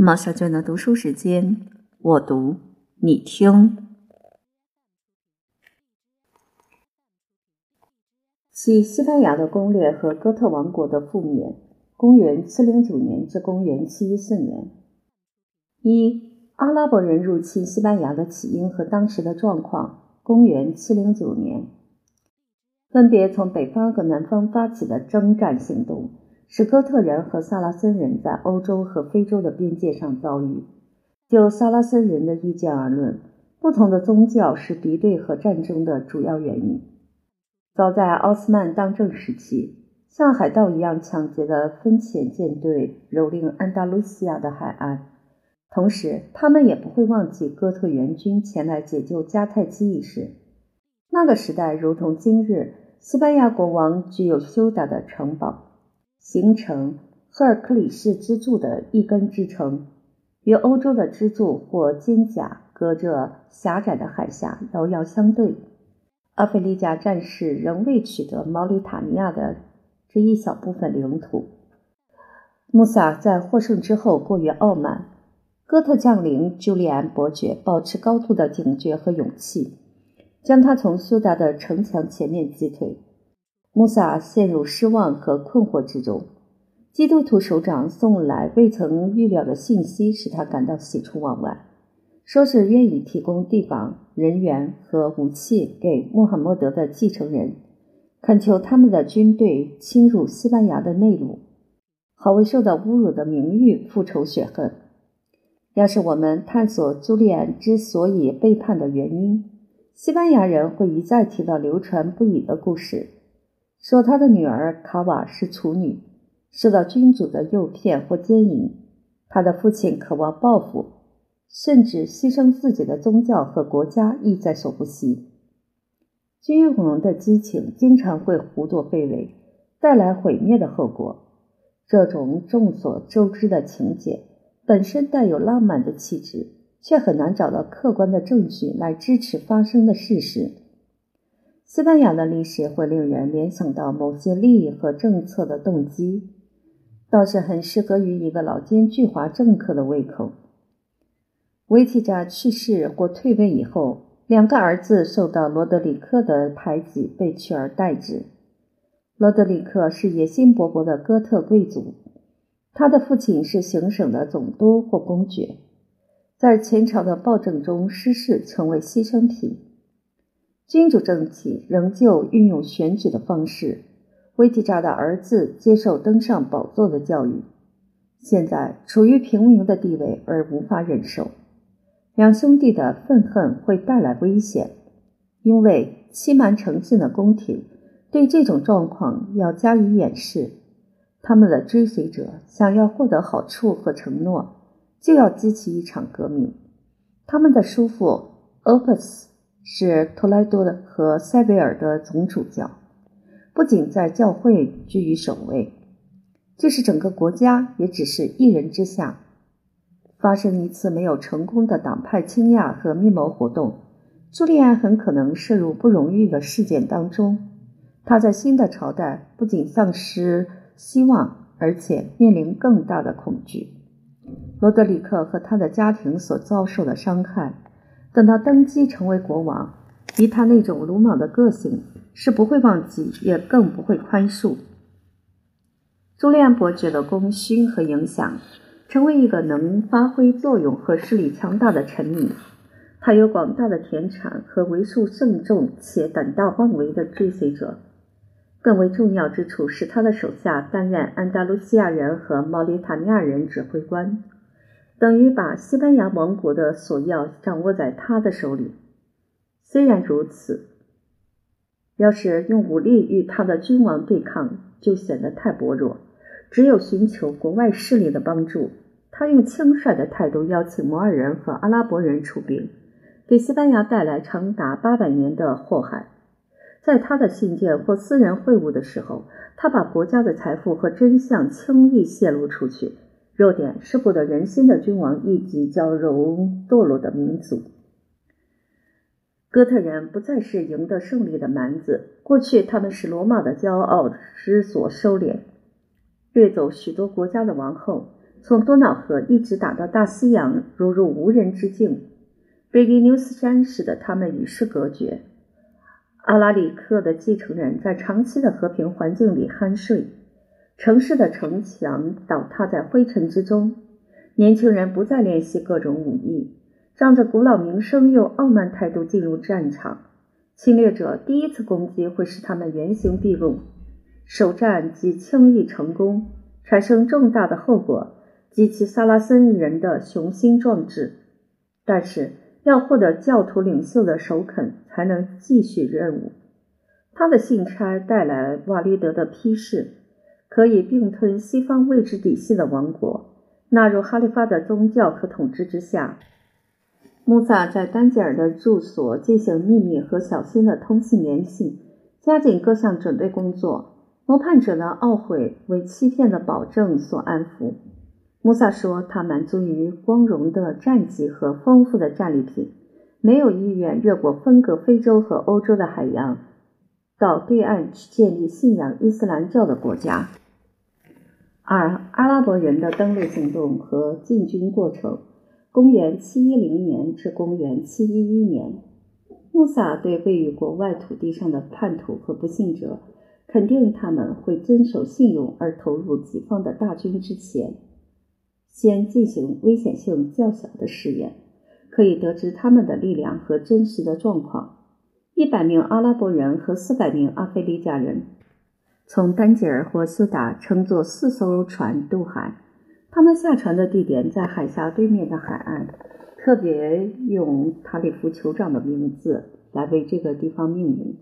毛小娟的读书时间，我读你听。其西班牙的攻略和哥特王国的覆灭（公元709年至公元714年）。一、阿拉伯人入侵西班牙的起因和当时的状况（公元709年）。分别从北方和南方发起的征战行动。使哥特人和萨拉森人在欧洲和非洲的边界上遭遇。就萨拉森人的意见而论，不同的宗教是敌对和战争的主要原因。早在奥斯曼当政时期，像海盗一样抢劫的分遣舰队蹂躏安达卢西亚的海岸，同时他们也不会忘记哥特援军前来解救迦太基一事。那个时代如同今日，西班牙国王具有修达的城堡。形成赫尔克里斯支柱的一根支撑，与欧洲的支柱或肩胛隔着狭窄的海峡遥遥相对。阿非利加战士仍未取得毛里塔尼亚的这一小部分领土。穆萨在获胜之后过于傲慢，哥特将领朱利安伯爵保持高度的警觉和勇气，将他从苏达的城墙前面击退。穆萨陷入失望和困惑之中。基督徒首长送来未曾预料的信息，使他感到喜出望外，说是愿意提供地方、人员和武器给穆罕默德的继承人，恳求他们的军队侵入西班牙的内陆，好为受到侮辱的名誉复仇雪恨。要是我们探索朱利安之所以背叛的原因，西班牙人会一再提到流传不已的故事。说他的女儿卡瓦是处女，受到君主的诱骗或奸淫。他的父亲渴望报复，甚至牺牲自己的宗教和国家，亦在所不惜。君王的激情经常会胡作非为，带来毁灭的后果。这种众所周知的情节本身带有浪漫的气质，却很难找到客观的证据来支持发生的事实。西班牙的历史会令人联想到某些利益和政策的动机，倒是很适合于一个老奸巨猾政客的胃口。维提扎去世或退位以后，两个儿子受到罗德里克的排挤，被取而代之。罗德里克是野心勃勃的哥特贵族，他的父亲是行省的总督或公爵，在前朝的暴政中失势，成为牺牲品。君主政体仍旧运用选举的方式，维提扎的儿子接受登上宝座的教育，现在处于平民的地位而无法忍受。两兄弟的愤恨会带来危险，因为欺瞒诚信的宫廷对这种状况要加以掩饰。他们的追随者想要获得好处和承诺，就要激起一场革命。他们的叔父 Opus。是托莱多的和塞维尔的总主教，不仅在教会居于首位，就是整个国家也只是一人之下。发生一次没有成功的党派倾轧和密谋活动，朱利安很可能涉入不荣誉的事件当中。他在新的朝代不仅丧失希望，而且面临更大的恐惧。罗德里克和他的家庭所遭受的伤害。等他登基成为国王，以他那种鲁莽的个性，是不会忘记，也更不会宽恕。朱利安伯爵的功勋和影响，成为一个能发挥作用和势力强大的臣民。他有广大的田产和为数甚众且胆大妄为的追随者。更为重要之处是，他的手下担任安达卢西亚人和毛里塔尼亚人指挥官。等于把西班牙王国的索要掌握在他的手里。虽然如此，要是用武力与他的君王对抗，就显得太薄弱。只有寻求国外势力的帮助。他用轻率的态度邀请摩尔人和阿拉伯人出兵，给西班牙带来长达八百年的祸害。在他的信件或私人会晤的时候，他把国家的财富和真相轻易泄露出去。弱点是不得人心的君王以及娇柔堕落的民族。哥特人不再是赢得胜利的蛮子，过去他们是罗马的骄傲之所收敛，掠走许多国家的王后，从多瑙河一直打到大西洋，如入无人之境。贝利纽斯山使得他们与世隔绝。阿拉里克的继承人在长期的和平环境里酣睡，城市的城墙倒塌在灰尘之中。年轻人不再练习各种武艺，仗着古老名声又傲慢态度进入战场。侵略者第一次攻击会使他们原形毕露，首战即轻易成功，产生重大的后果，激起萨拉森人的雄心壮志。但是。要获得教徒领袖的首肯，才能继续任务。他的信差带来瓦利德的批示，可以并吞西方位置底细的王国，纳入哈利发的宗教和统治之下。穆萨在丹吉尔的住所进行秘密和小心的通信联系，加紧各项准备工作。谋叛者的懊悔为欺骗的保证所安抚。穆萨说：“他满足于光荣的战绩和丰富的战利品，没有意愿越过分隔非洲和欧洲的海洋，到对岸去建立信仰伊斯兰教的国家。”二、阿拉伯人的登陆行动和进军过程。公元710年至公元711年，穆萨对位于国外土地上的叛徒和不幸者，肯定他们会遵守信用而投入己方的大军之前。先进行危险性较小的试验，可以得知他们的力量和真实的状况。一百名阿拉伯人和四百名阿非利加人从丹吉尔或苏达乘坐四艘船渡海，他们下船的地点在海峡对面的海岸，特别用塔里夫酋长的名字来为这个地方命名。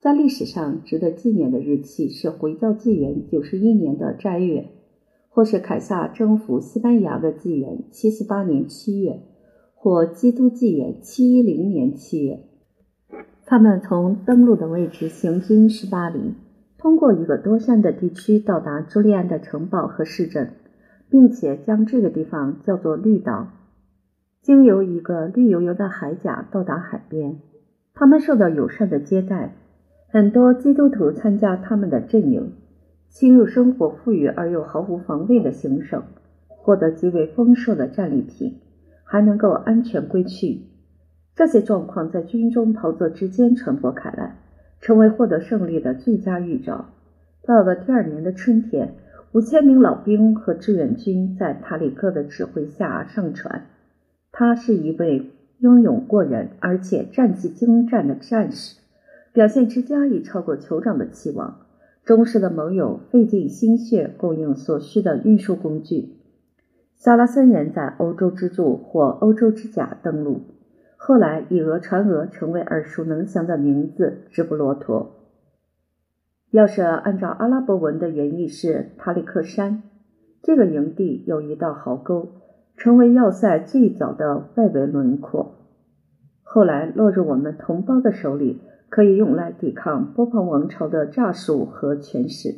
在历史上值得纪念的日期是回教纪元九十一年的斋月。或是凯撒征服西班牙的纪元七四八年七月，或基督纪元七一零年七月。他们从登陆的位置行军十八里，通过一个多山的地区到达朱利安的城堡和市镇，并且将这个地方叫做绿岛。经由一个绿油油的海甲到达海边，他们受到友善的接待，很多基督徒参加他们的阵营。侵入生活富裕而又毫无防备的行省，获得极为丰硕的战利品，还能够安全归去。这些状况在军中袍泽之间传播开来，成为获得胜利的最佳预兆。到了第二年的春天，五千名老兵和志愿军在塔里克的指挥下上船。他是一位英勇过人而且战绩精湛的战士，表现之佳已超过酋长的期望。忠实的盟友费尽心血供应所需的运输工具。萨拉森人在欧洲之柱或欧洲之甲登陆，后来以讹传讹成为耳熟能详的名字——直布罗陀。要是按照阿拉伯文的原意是塔里克山，这个营地有一道壕沟，成为要塞最早的外围轮廓。后来落入我们同胞的手里。可以用来抵抗波旁王朝的诈术和权势。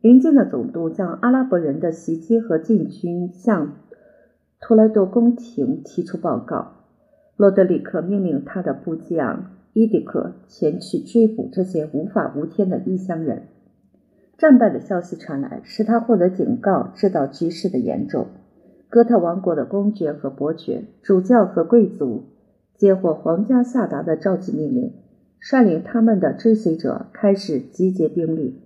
邻近的总督将阿拉伯人的袭击和进军向托莱多宫廷提出报告。罗德里克命令他的部将伊迪克前去追捕这些无法无天的异乡人。战败的消息传来，使他获得警告，知道局势的严重。哥特王国的公爵和伯爵、主教和贵族接获皇家下达的召集命令。率领他们的追随者开始集结兵力。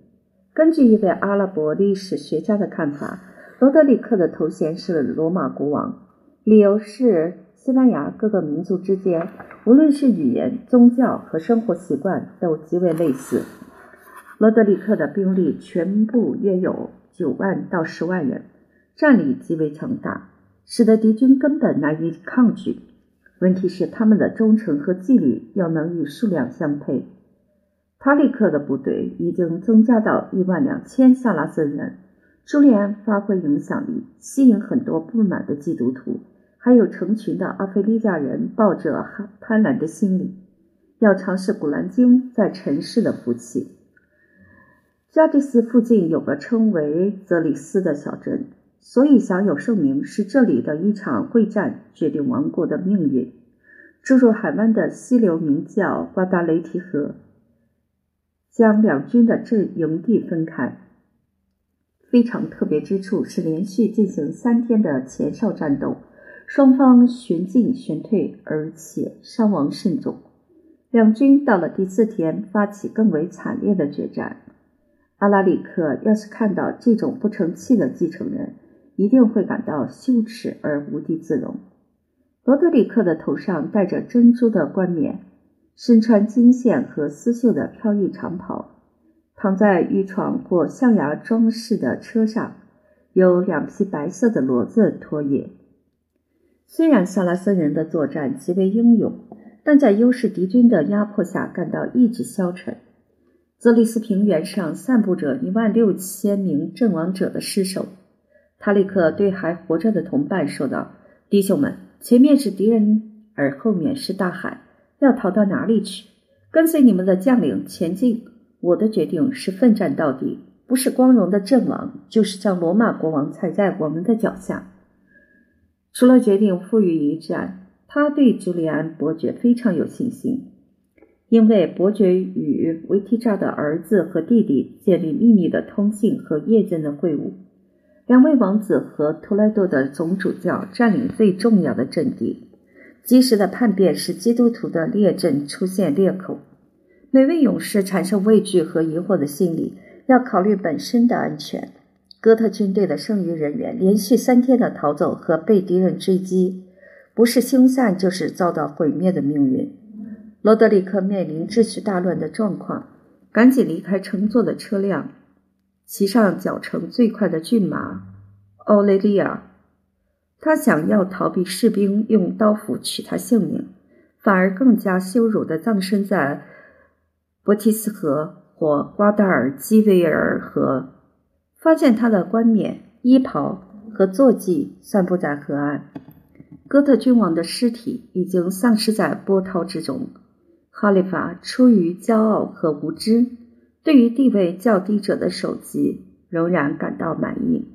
根据一位阿拉伯历史学家的看法，罗德里克的头衔是罗马国王，理由是西班牙各个民族之间，无论是语言、宗教和生活习惯都极为类似。罗德里克的兵力全部约有九万到十万人，战力极为强大，使得敌军根本难以抗拒。问题是，他们的忠诚和纪律要能与数量相配。塔里克的部队已经增加到一万两千萨拉森人。朱利安发挥影响力，吸引很多不满的基督徒，还有成群的阿非利加人抱着贪婪的心理，要尝试古兰经在尘世的福气。加迪斯附近有个称为泽里斯的小镇。所以享有盛名，是这里的一场会战决定王国的命运。注入海湾的溪流名叫瓜达雷提河，将两军的阵营地分开。非常特别之处是连续进行三天的前哨战斗，双方旋进旋退，而且伤亡甚重。两军到了第四天，发起更为惨烈的决战。阿拉里克要是看到这种不成器的继承人，一定会感到羞耻而无地自容。罗德里克的头上戴着珍珠的冠冕，身穿金线和丝绣的飘逸长袍，躺在玉床或象牙装饰的车上，有两匹白色的骡子驮曳。虽然萨拉森人的作战极为英勇。但在优势敌军的压迫下，感到意志消沉。泽里斯平原上散布着一万六千名阵亡者的尸首。塔里克对还活着的同伴说道：“弟兄们，前面是敌人，而后面是大海，要逃到哪里去？跟随你们的将领前进。我的决定是奋战到底，不是光荣的阵亡，就是将罗马国王踩在我们的脚下。除了决定负隅一战。”他对朱利安伯爵非常有信心，因为伯爵与维提扎的儿子和弟弟建立秘密的通信和夜间的会晤。两位王子和托莱多的总主教占领最重要的阵地，及时的叛变使基督徒的列阵出现裂口。每位勇士产生畏惧和疑惑的心理，要考虑本身的安全。哥特军队的剩余人员连续三天的逃走和被敌人追击。不是凶散，就是遭到毁灭的命运。罗德里克面临秩序大乱的状况，赶紧离开乘坐的车辆，骑上脚程最快的骏马奥雷利亚。他想要逃避士兵用刀斧取他性命，反而更加羞辱地葬身在博提斯河或瓜达尔基维尔河。发现他的冠冕、衣袍和坐骑散布在河岸。哥特君王的尸体已经丧失在波涛之中。哈利法出于骄傲和无知，对于地位较低者的首级仍然感到满意。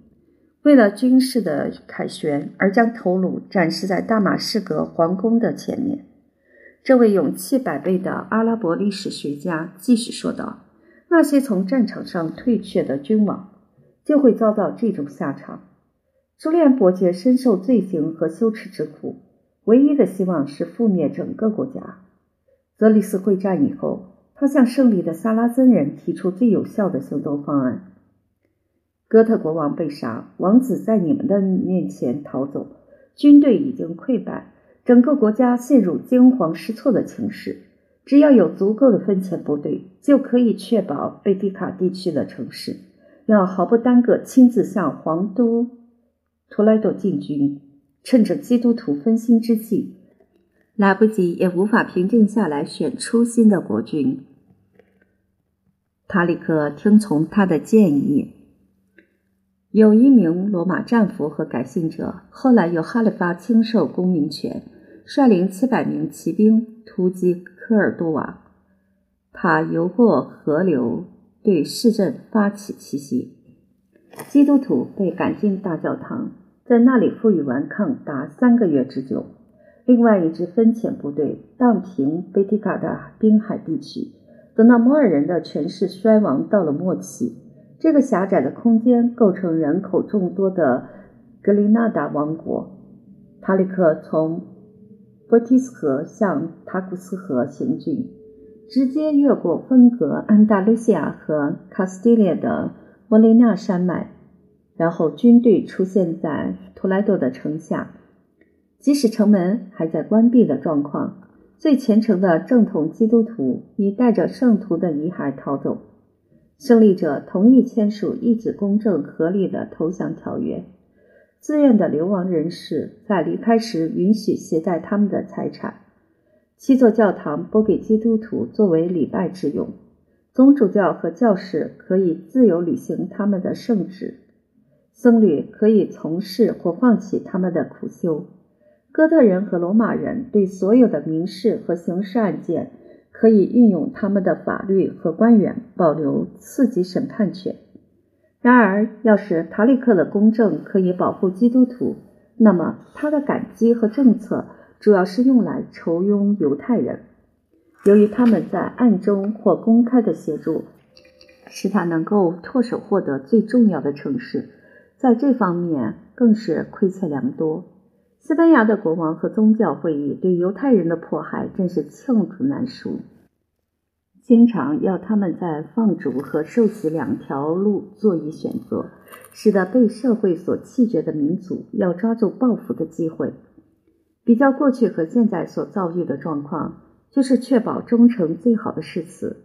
为了军事的凯旋，而将头颅展示在大马士革皇宫的前面。这位勇气百倍的阿拉伯历史学家继续说道：“那些从战场上退却的君王，就会遭到这种下场。”苏联伯爵深受罪行和羞耻之苦，唯一的希望是覆灭整个国家。泽里斯会战以后，他向胜利的萨拉森人提出最有效的行动方案：哥特国王被杀，王子在你们的面前逃走，军队已经溃败，整个国家陷入惊慌失措的情势。只要有足够的分钱部队，就可以确保贝蒂卡地区的城市。要毫不耽搁，亲自向皇都。图莱多进军，趁着基督徒分心之际，来不及也无法平静下来，选出新的国君。塔里克听从他的建议。有一名罗马战俘和改信者，后来由哈里发亲授公民权，率领七百名骑兵突击科尔多瓦。他游过河流，对市镇发起奇袭。基督徒被赶进大教堂。在那里负隅顽抗达三个月之久。另外一支分遣部队荡平贝蒂卡的滨海地区。等到摩尔人的权势衰亡到了末期，这个狭窄的空间构成人口众多的格林纳达王国。塔里克从波提斯河向塔古斯河行军，直接越过分隔安达卢西亚和卡斯蒂利亚的莫雷纳山脉。然后军队出现在图莱多的城下，即使城门还在关闭的状况，最虔诚的正统基督徒已带着圣徒的遗骸逃走。胜利者同意签署一纸公正合理的投降条约，自愿的流亡人士在离开时允许携带他们的财产。七座教堂拨给基督徒作为礼拜之用，宗主教和教士可以自由履行他们的圣旨。僧侣可以从事或放弃他们的苦修。哥特人和罗马人对所有的民事和刑事案件可以运用他们的法律和官员保留次级审判权。然而，要是塔里克的公正可以保护基督徒，那么他的感激和政策主要是用来酬庸犹太人。由于他们在暗中或公开的协助。使他能够唾手获得最重要的城市，在这方面更是亏欠良多。西班牙的国王和宗教会议对犹太人的迫害真是罄竹难书，经常要他们在放逐和受洗两条路做一选择，使得被社会所弃绝的民族要抓住报复的机会。比较过去和现在所遭遇的状况，就是确保忠诚最好的誓词。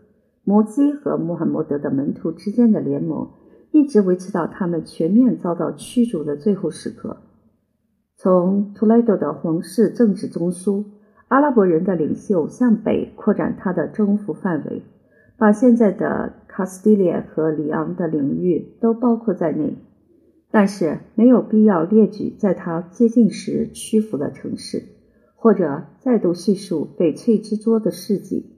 摩西和穆罕默德的门徒之间的联盟，一直维持到他们全面遭到驱逐的最后时刻。从图莱多的皇室政治中枢，阿拉伯人的领袖向北扩展他的征服范围，把现在的卡斯蒂利亚和里昂的领域都包括在内。但是没有必要列举在他接近时屈服的城市，或者再度叙述翡翠之桌的事迹。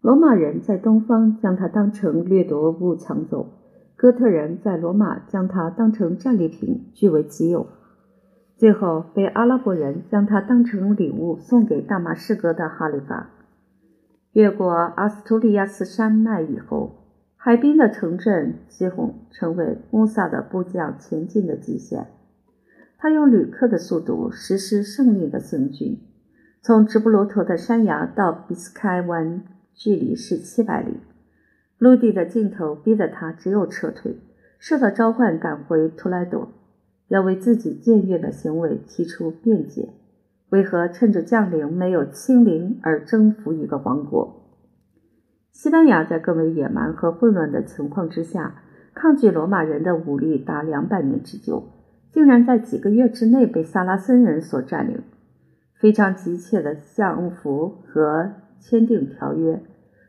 罗马人在东方将它当成掠夺物抢走，哥特人在罗马将它当成战利品据为己有。最后，被阿拉伯人将它当成礼物送给大马士革的哈里发。越过阿斯图利亚斯山脉以后，海滨的城镇几乎成为穆萨的部将前进的极限。他用旅客的速度实施胜利的行军。从直布罗陀的山崖到比斯开湾，距离是七百里。陆地的尽头逼得他只有撤退，受到召唤赶回图莱多。要为自己僭越的行为提出辩解。为何趁着将领没有亲临而征服一个王国？西班牙在更为野蛮和混乱的情况之下，抗拒罗马人的武力达两百年之久，竟然在几个月之内被萨拉森人所占领。非常急切的降服和签订条约。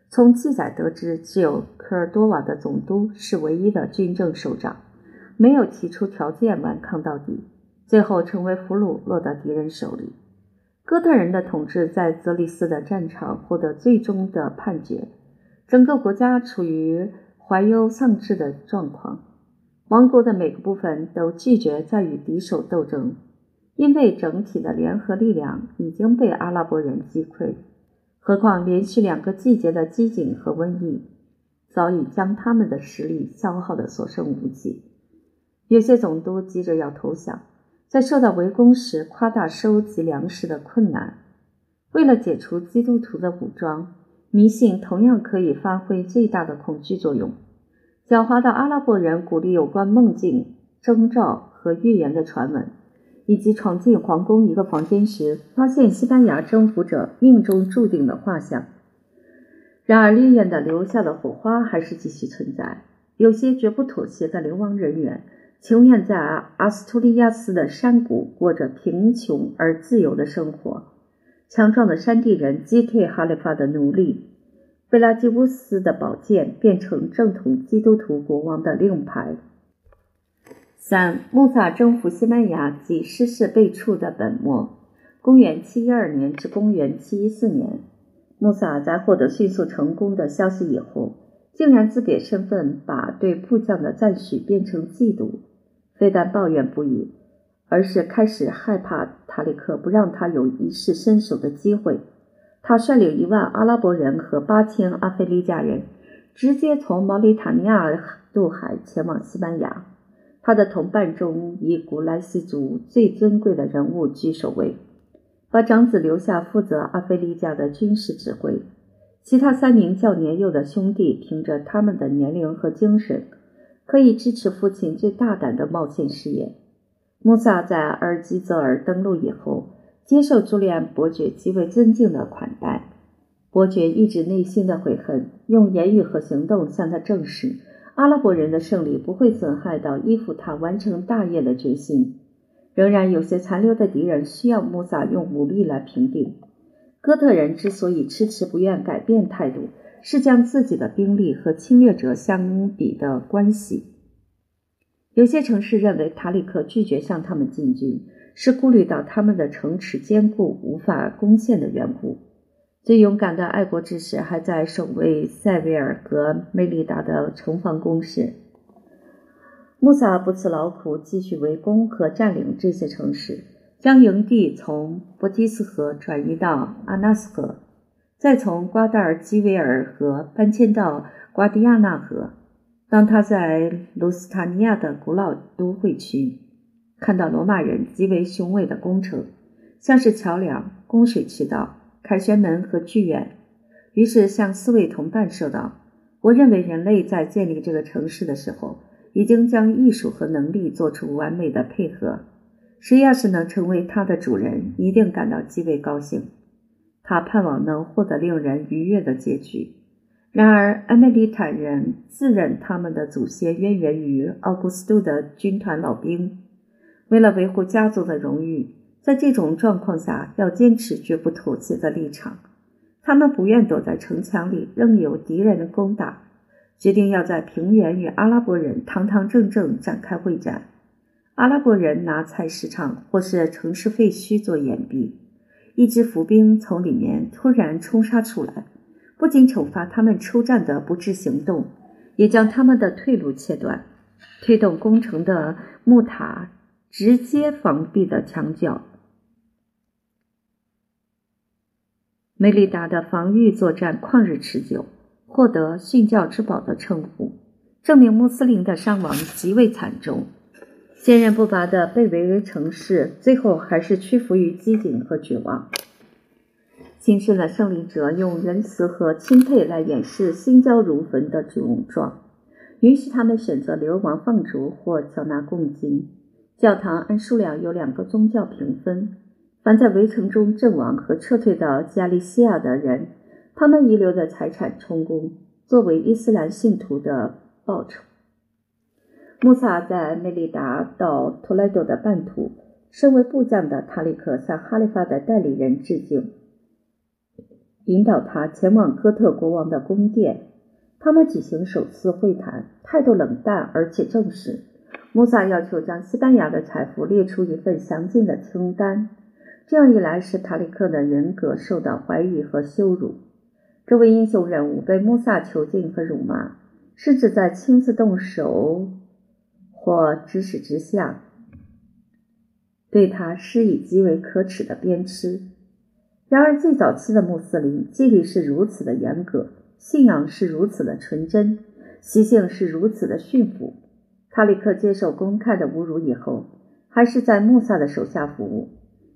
从记载得知，只有科尔多瓦的总督是唯一的军政首长。没有提出条件顽抗到底，最后成为俘虏，落到敌人手里。哥特人的统治在泽里斯的战场获得最终的判决，整个国家处于怀忧丧志的状况。王国的每个部分都拒绝再与敌手斗争，因为整体的联合力量已经被阿拉伯人击溃。何况连续两个季节的饥馑和瘟疫，早已将他们的实力消耗得所剩无几。有些总督急着要投降，在受到围攻时夸大收集粮食的困难。为了解除基督徒的武装，迷信同样可以发挥最大的恐惧作用。狡猾的阿拉伯人鼓励有关梦境、征兆和预言的传闻，以及闯进皇宫一个房间时发现西班牙征服者命中注定的画像。然而，烈焰的留下的火花还是继续存在。有些绝不妥协的流亡人员。情愿在阿斯图利亚斯的山谷过着贫穷而自由的生活。强壮的山地人击退哈里发的奴隶，贝拉基乌斯的宝剑变成正统基督徒国王的令牌。三，穆萨征服西班牙及失事被处的本末。公元七一二年至公元七一四年，穆萨在获得迅速成功的消息以后，竟然自贬身份，把对部将的赞许变成嫉妒。非但抱怨不已，而是开始害怕塔里克不让他有一试身手的机会。他率领一万阿拉伯人和八千阿非利加人，直接从毛里塔尼亚渡海前往西班牙。他的同伴中，以古莱西族最尊贵的人物居首位，把长子留下负责阿非利加的军事指挥。其他三名较年幼的兄弟，凭着他们的年龄和精神。可以支持父亲最大胆的冒险事业。穆萨在阿尔基泽尔登陆以后，接受朱利安伯爵极为尊敬的款待。伯爵抑制内心的悔恨，用言语和行动向他证实，阿拉伯人的胜利不会损害到依附他完成大业的决心。仍然有些残留的敌人需要穆萨用武力来平定。哥特人之所以迟迟不愿改变态度。是将自己的兵力和侵略者相比的关系。有些城市认为塔里克拒绝向他们进军，是顾虑到他们的城池坚固无法攻陷的缘故。最勇敢的爱国志士还在守卫塞维尔和梅里达的城防工事。穆萨不辞劳苦，继续围攻和占领这些城市，将营地从博基斯河转移到阿纳斯河。再从瓜达尔基维尔河搬迁到瓜迪亚纳河。当他在卢斯塔尼亚的古老都会区看到罗马人极为雄伟的工程，像是桥梁、供水渠道、凯旋门和剧院，于是向四位同伴说道：“我认为人类在建立这个城市的时候，已经将艺术和能力做出完美的配合。谁要是能成为它的主人，一定感到极为高兴。他盼望能获得令人愉悦的结局。”然而，艾梅利坦人自认他们的祖先渊源于奥古斯都的军团老兵。为了维护家族的荣誉，在这种状况下要坚持绝不妥协的立场。他们不愿躲在城墙里，任由敌人的攻打，决定要在平原与阿拉伯人堂堂正正展开会战。阿拉伯人拿菜市场或是城市废墟做掩蔽，一支伏兵从里面突然冲杀出来。不仅惩罚他们出战的不智行动，也将他们的退路切断，推动攻城的木塔直接防壁的墙角。梅里达的防御作战旷日持久，获得“殉教之宝”的称呼，证明穆斯林的伤亡极为惨重。坚韧不拔的被围围城市，最后还是屈服于机警和绝望。轻视的胜利者用仁慈和钦佩来掩饰心焦如焚的窘状，允许他们选择流亡放逐或缴纳贡金。教堂按数量有两个宗教平分，凡在围城中阵亡和撤退到加利西亚的人，他们遗留的财产充公，作为伊斯兰信徒的报酬。穆萨在梅利达到托莱多的半途，身为部将的塔里克向哈利发的代理人致敬。引导他前往哥特国王的宫殿，他们举行首次会谈，态度冷淡而且正式。穆萨要求将西班牙的财富列出一份详尽的清单，这样一来使塔里克的人格受到怀疑和羞辱。这位英雄人物被穆萨囚禁和辱骂，甚至在亲自动手或指使之下，对他施以极为可耻的鞭笞。然而，最早期的穆斯林纪律是如此的严格，信仰是如此的纯真，习性是如此的驯服。塔里克接受公开的侮辱以后，还是在穆萨的手下服务，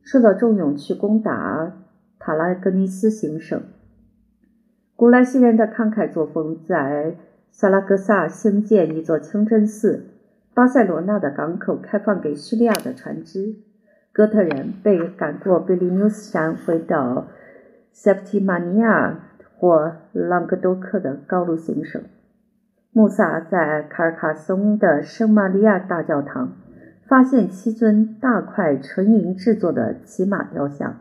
受到重用去攻打塔拉格尼斯行省。古莱西人的慷慨作风，在萨拉戈萨兴建一座清真寺，巴塞罗那的港口开放给叙利亚的船只。哥特人被赶过贝利纽斯山，回到塞普提马尼亚或朗格多克的高卢行省。穆萨在卡尔卡松的圣玛利亚大教堂发现七尊大块纯银制作的骑马雕像。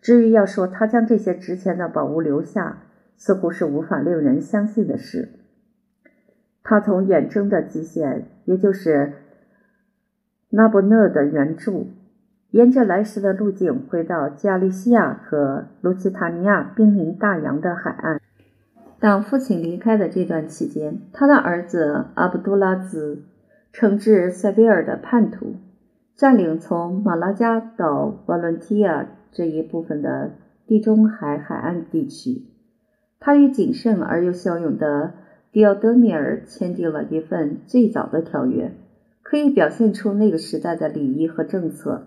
至于要说他将这些值钱的宝物留下，似乎是无法令人相信的事。他从远征的极限，也就是拉伯讷的原著。沿着来时的路径回到加利西亚和卢奇塔尼亚濒临大洋的海岸。当父亲离开的这段期间，他的儿子阿卜杜拉兹惩治塞维尔的叛徒，占领从马拉加到瓦伦提亚这一部分的地中海海岸地区。他与谨慎而又骁勇的迪奥德米尔签订了一份最早的条约，可以表现出那个时代的礼仪和政策。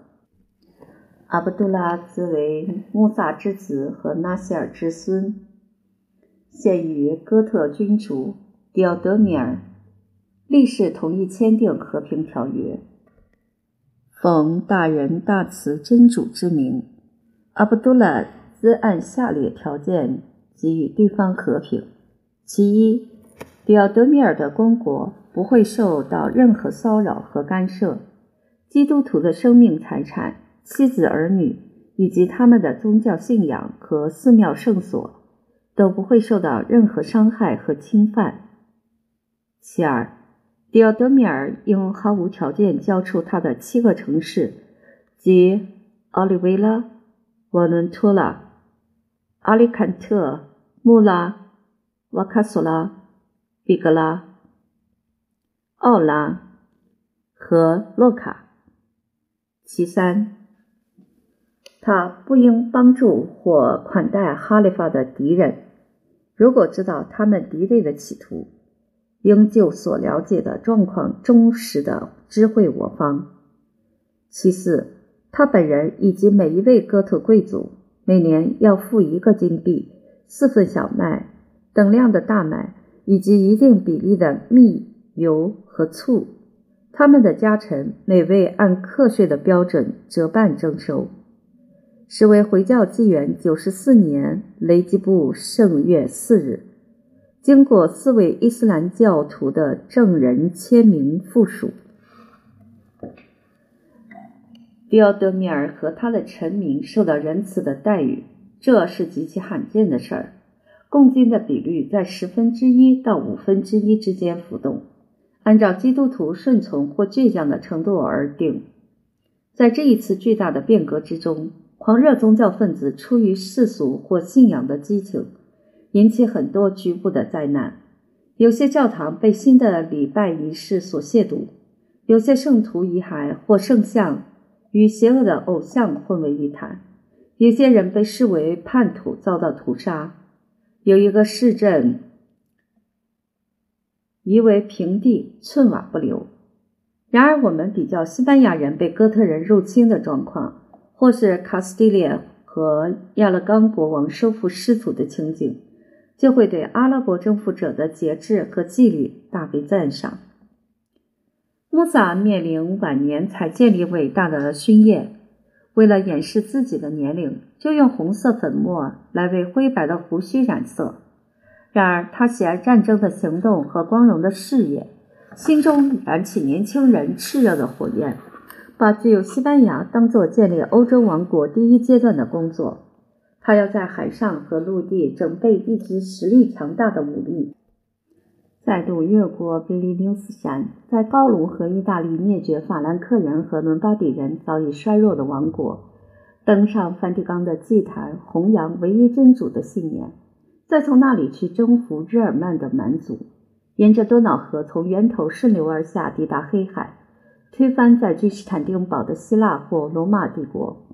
阿卜杜拉兹为穆萨之子和纳西尔之孙，现与哥特君主迪奥德米尔立誓同意签订和平条约。奉大仁大慈真主之名，阿卜杜拉兹按下列条件给予对方和平：其一，迪奥德米尔的公国不会受到任何骚扰和干涉，基督徒的生命财产。妻子、儿女以及他们的宗教信仰和寺庙圣所都不会受到任何伤害和侵犯。其二，迪奥德米尔应毫无条件交出他的七个城市，即奥利维拉、瓦伦托拉、阿里坎特、穆拉、瓦卡索拉、比格拉、奥拉和洛卡。其三。他不应帮助或款待哈利发的敌人，如果知道他们敌对的企图，应就所了解的状况忠实的知会我方。其次，他本人以及每一位哥特贵族每年要付一个金币、四份小麦、等量的大麦以及一定比例的蜜、油和醋。他们的家臣每位按课税的标准折半征收。是为回教纪元九十四年雷吉布圣月四日，经过四位伊斯兰教徒的证人签名附属，迪奥德米尔和他的臣民受到仁慈的待遇，这是极其罕见的事儿。共金的比率在十分之一到五分之一之间浮动，按照基督徒顺从或倔强的程度而定。在这一次巨大的变革之中。狂热宗教分子出于世俗或信仰的激情，引起很多局部的灾难。有些教堂被新的礼拜仪式所亵渎，有些圣徒遗骸或圣像与邪恶的偶像混为一谈，有些人被视为叛徒遭到屠杀。有一个市镇夷为平地，寸瓦不留。然而，我们比较西班牙人被哥特人入侵的状况。或是卡斯蒂利亚和亚勒冈国王收复失土的情景，就会对阿拉伯征服者的节制和纪律大为赞赏。穆萨面临晚年才建立伟大的勋业，为了掩饰自己的年龄，就用红色粉末来为灰白的胡须染色。然而，他喜爱战争的行动和光荣的事业，心中燃起年轻人炽热的火焰。把具有西班牙当做建立欧洲王国第一阶段的工作，他要在海上和陆地整备一支实力强大的武力，再度越过比利牛斯山，在高卢和意大利灭绝法兰克人和伦巴第人早已衰弱的王国，登上梵蒂冈的祭坛，弘扬唯一真主的信念，再从那里去征服日耳曼的蛮族，沿着多瑙河从源头顺流而下，抵达黑海。推翻在君士坦丁堡的希腊或罗马帝国，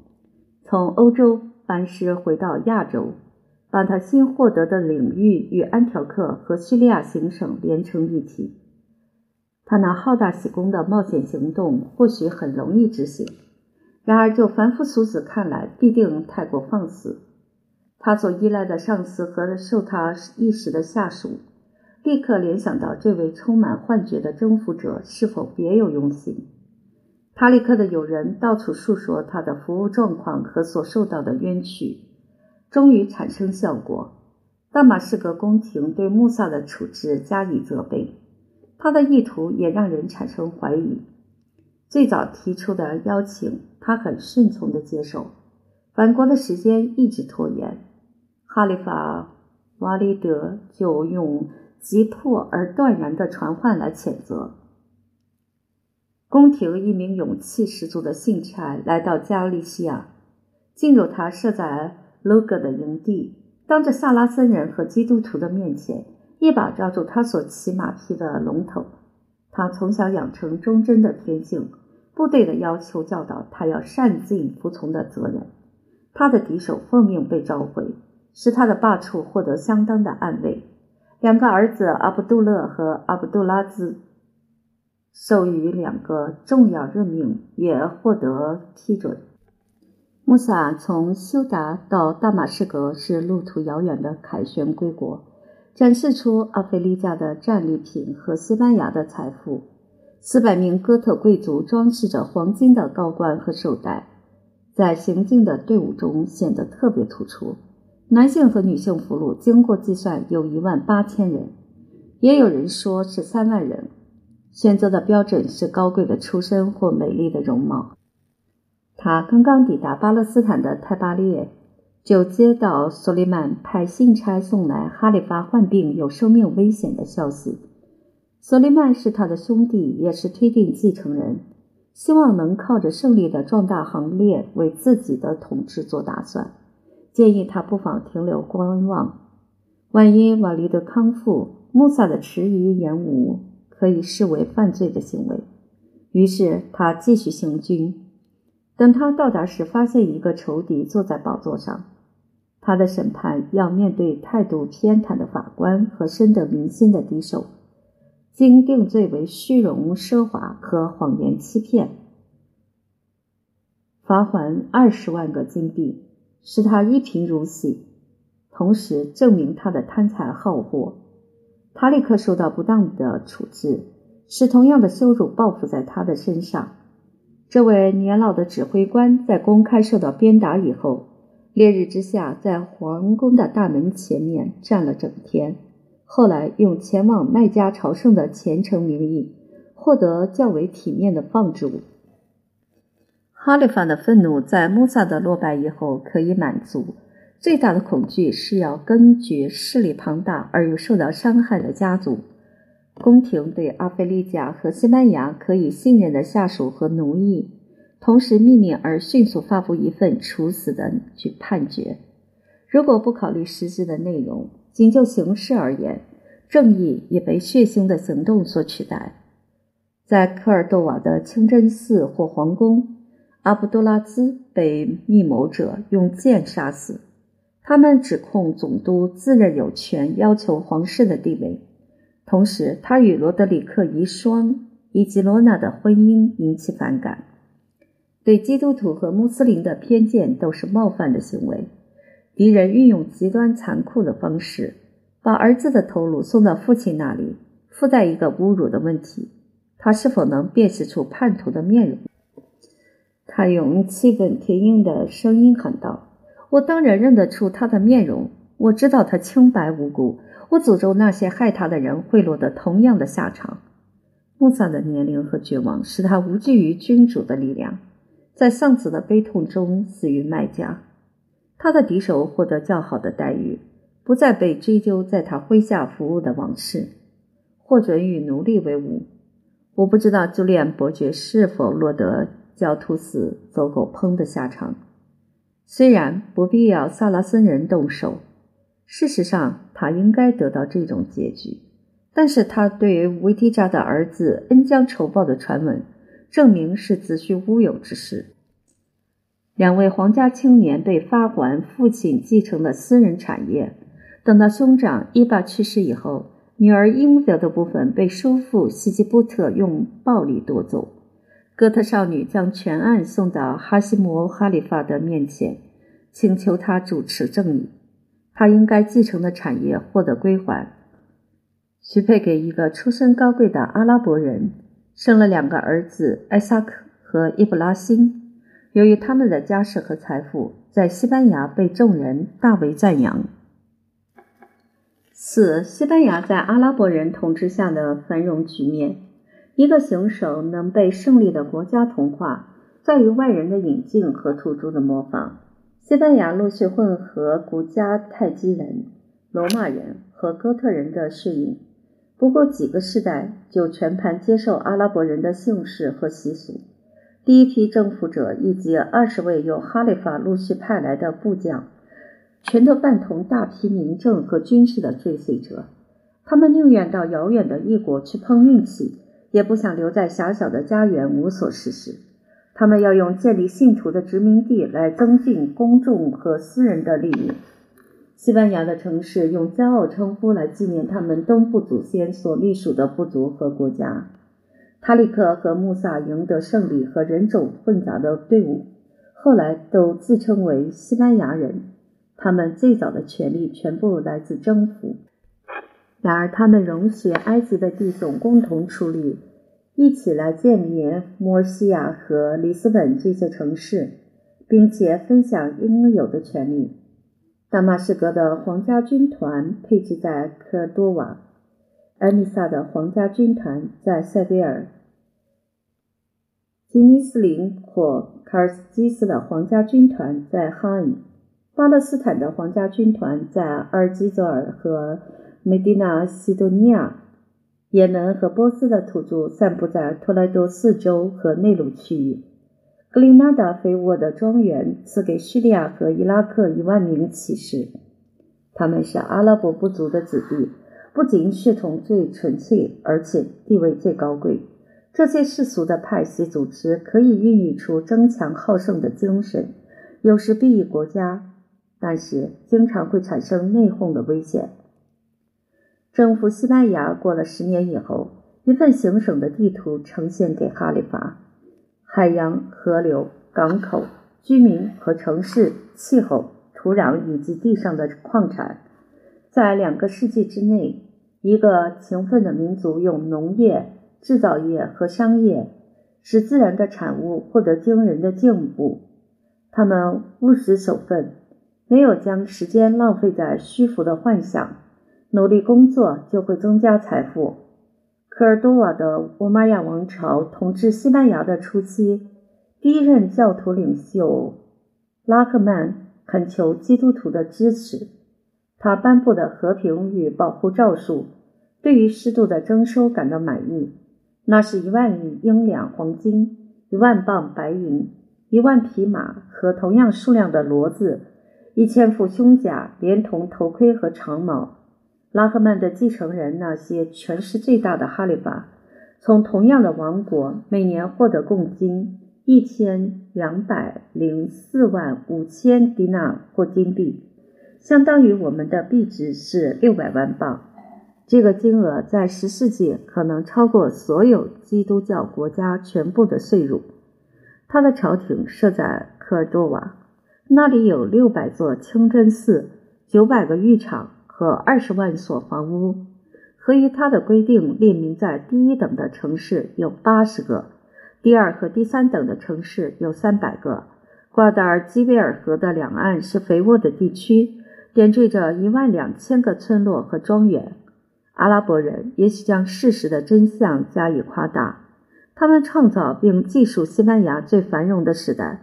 从欧洲班师回到亚洲，把他新获得的领域与安条克和叙利亚行省连成一体。他那好大喜功的冒险行动或许很容易执行，然而就凡夫俗子看来，必定太过放肆。他所依赖的上司和受他意识的下属。立刻联想到这位充满幻觉的征服者是否别有用心。塔里克的友人到处述说他的服务状况和所受到的冤屈，终于产生效果。大马士革宫廷对穆萨的处置加以责备，他的意图也让人产生怀疑。最早提出的邀请，他很顺从地接受。返国的时间一直拖延，哈里法瓦利德就用。急迫而断然的传唤来谴责。宫廷一名勇气十足的信差来到加利西亚，进入他设在 Loga 的营地，当着萨拉森人和基督徒的面前，一把抓住他所骑马匹的龙头。他从小养成忠贞的天性，部队的要求教导他要善尽服从的责任。他的敌手奉命被召回，使他的罢黜获得相当的安慰。两个儿子阿卜杜勒和阿卜杜拉兹授予两个重要任命，也获得批准。穆萨从休达到大马士革是路途遥远的凯旋归国，展示出阿非利加的战利品和西班牙的财富。四百名哥特贵族装饰着黄金的高冠和绶带，在行进的队伍中显得特别突出。男性和女性俘虏经过计算有一万八千人，也有人说是三万人。选择的标准是高贵的出身或美丽的容貌。他刚刚抵达巴勒斯坦的泰巴列，就接到索利曼派信差送来哈里发患病有生命危险的消息。索利曼是他的兄弟，也是推定继承人，希望能靠着胜利的壮大行列为自己的统治做打算。建议他不妨停留观望，万一瓦利德康复，穆萨的迟疑延误可以视为犯罪的行为。于是他继续行军，等他到达时，发现一个仇敌坐在宝座上。他的审判要面对态度偏袒的法官和深得民心的敌手，经定罪为虚荣、奢华和谎言欺骗，罚还二十万个金币，使他一贫如洗，同时证明他的贪财好货。他立刻受到不当的处置，使同样的羞辱报复在他的身上。这位年老的指挥官在公开受到鞭打以后。烈日之下，在皇宫的大门前面站了整天。后来用前往麦加朝圣的虔诚名义，获得较为体面的放置物。哈里发的愤怒在穆萨德落败以后可以满足，最大的恐惧是要根绝势力庞大而又受到伤害的家族。宫廷对阿非利加和西班牙可以信任的下属和奴役。同时，秘密而迅速发布一份处死的去判决。如果不考虑实质的内容，仅就形式而言，正义也被血腥的行动所取代。在科尔多瓦的清真寺或皇宫，阿卜杜拉兹被密谋者用剑杀死。他们指控总督自认有权要求皇室的地位，同时他与罗德里克遗孀以及罗娜的婚姻引起反感。对基督徒和穆斯林的偏见都是冒犯的行为。敌人运用极端残酷的方式，把儿子的头颅送到父亲那里，附带一个侮辱的问题：他是否能辨识出叛徒的面容？他用气愤填膺的声音喊道：“我当然认得出他的面容。我知道他清白无辜。我诅咒那些害他的人会落得同样的下场。”穆萨的年龄和绝望使他无惧于君主的力量。在丧子的悲痛中死于麦家，他的敌手获得较好的待遇，不再被追究在他麾下服务的往事，获准与奴隶为伍。我不知道朱利安伯爵是否落得狡兔死、走狗烹的下场。虽然不必要萨拉森人动手，事实上他应该得到这种结局，但是他对于维提扎的儿子恩将仇报的传闻。证明是子虚乌有之事。两位皇家青年被发还父亲继承的私人产业，等到兄长伊巴去世以后，女儿应得的部分被叔父西吉布特用暴力夺走。哥特少女将全案送到哈希姆哈里发的面前，请求他主持正义。他应该继承的产业获得归还，许配给一个出身高贵的阿拉伯人。生了两个儿子艾萨克和伊布拉辛。由于他们的家世和财富，在西班牙被众人大为赞扬。四、西班牙在阿拉伯人统治下的繁荣局面。一个行省能被胜利的国家同化，在于外人的引进和土著的模仿。西班牙陆续混合古加泰基人、罗马人和哥特人的血影。不过几个世代就全盘接受阿拉伯人的姓氏和习俗。第一批征服者以及二十位由哈里发陆续派来的部将，全都伴同大批民政和军事的追随者。他们宁愿到遥远的异国去碰运气，也不想留在狭小的家园无所事事。他们要用建立信徒的殖民地来增进公众和私人的利益。西班牙的城市用骄傲称呼来纪念他们东部祖先所隶属的部族和国家。塔里克和穆萨赢得胜利和人种混杂的队伍，后来都自称为西班牙人。他们最早的权利全部来自征服。然而，他们容许埃及的弟兄共同出力，一起来建立摩西亚和里斯本这些城市，并且分享应有的权利。大马士革的皇家军团配置在科尔多瓦，埃米萨的皇家军团在塞维尔，吉尼斯林或卡尔斯基斯的皇家军团在哈恩，巴勒斯坦的皇家军团在阿尔及泽尔和梅迪纳西多尼亚，也门和波斯的土著散布在托莱多四周和内陆区域。格林纳达肥沃的庄园赐给叙利亚和伊拉克一万名骑士，他们是阿拉伯部族的子弟，不仅血统最纯粹，而且地位最高贵。这些世俗的派系组织可以孕育出争强好胜的精神，有时裨益国家，但是经常会产生内讧的危险。征服西班牙过了十年以后，一份行省的地图呈现给哈里发，海洋、河流、港口、居民和城市、气候、土壤以及地上的矿产。在两个世纪之内，一个勤奋的民族用农业、制造业和商业使自然的产物获得惊人的进步。他们务实守分，没有将时间浪费在虚浮的幻想。努力工作就会增加财富。科尔多瓦的乌玛亚王朝统治西班牙的初期，第一任教徒领袖拉赫曼恳求基督徒的支持。他颁布的和平与保护诏书对于适度的征收感到满意。那是一万英两黄金、一万磅白银、一万匹马和同样数量的骡子、一千副胸甲，连同头盔和长矛。拉赫曼的继承人，那些权势最大的哈里发，从同样的王国每年获得贡金一千两百零四万五千迪纳或金币，相当于我们的币值是六百万镑。这个金额在十世纪可能超过所有基督教国家全部的税入。他的朝廷设在科尔多瓦，那里有六百座清真寺，九百个浴场。和二十万所房屋，合于他的规定列明在第一等的城市有八十个，第二和第三等的城市有三百个。瓜达尔基维尔河的两岸是肥沃的地区，点缀着一万两千个村落和庄园。阿拉伯人也许将事实的真相加以夸大，他们创造并记述西班牙最繁荣的时代，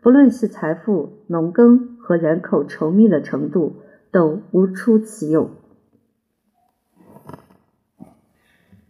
不论是财富、农耕和人口稠密的程度。都无出其右。